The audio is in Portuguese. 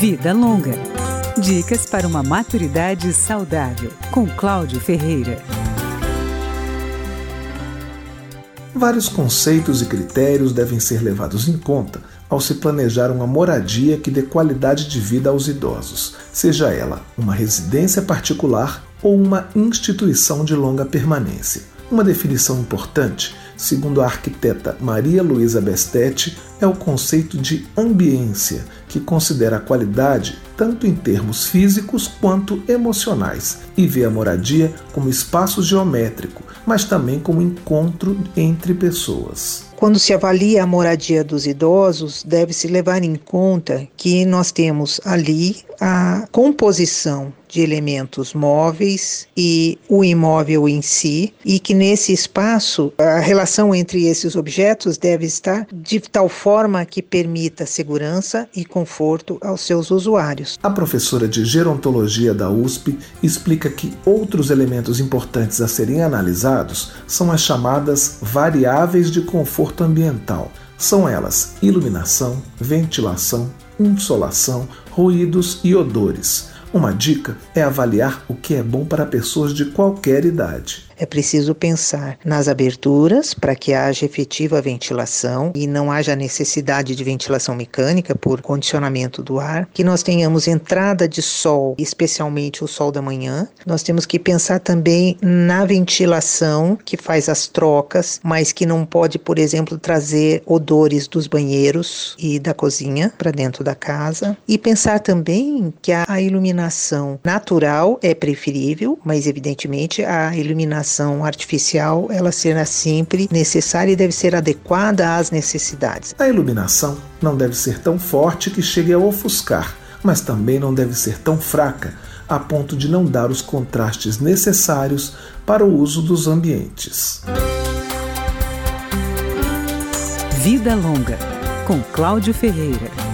Vida Longa. Dicas para uma maturidade saudável, com Cláudio Ferreira. Vários conceitos e critérios devem ser levados em conta ao se planejar uma moradia que dê qualidade de vida aos idosos, seja ela uma residência particular ou uma instituição de longa permanência. Uma definição importante, segundo a arquiteta Maria Luísa Bestetti, é o conceito de ambiência, que considera a qualidade tanto em termos físicos quanto emocionais e vê a moradia como espaço geométrico, mas também como encontro entre pessoas. Quando se avalia a moradia dos idosos, deve-se levar em conta que nós temos ali a composição de elementos móveis e o imóvel em si, e que nesse espaço a relação entre esses objetos deve estar de tal forma que permita segurança e conforto aos seus usuários. A professora de gerontologia da USP explica que outros elementos importantes a serem analisados são as chamadas variáveis de conforto ambiental. São elas iluminação, ventilação, insolação, ruídos e odores. Uma dica é avaliar o que é bom para pessoas de qualquer idade. É preciso pensar nas aberturas para que haja efetiva ventilação e não haja necessidade de ventilação mecânica por condicionamento do ar, que nós tenhamos entrada de sol, especialmente o sol da manhã. Nós temos que pensar também na ventilação que faz as trocas, mas que não pode, por exemplo, trazer odores dos banheiros e da cozinha para dentro da casa. E pensar também que a iluminação natural é preferível, mas evidentemente a iluminação iluminação artificial ela será sempre necessária e deve ser adequada às necessidades. A iluminação não deve ser tão forte que chegue a ofuscar, mas também não deve ser tão fraca a ponto de não dar os contrastes necessários para o uso dos ambientes. Vida Longa, com Cláudio Ferreira.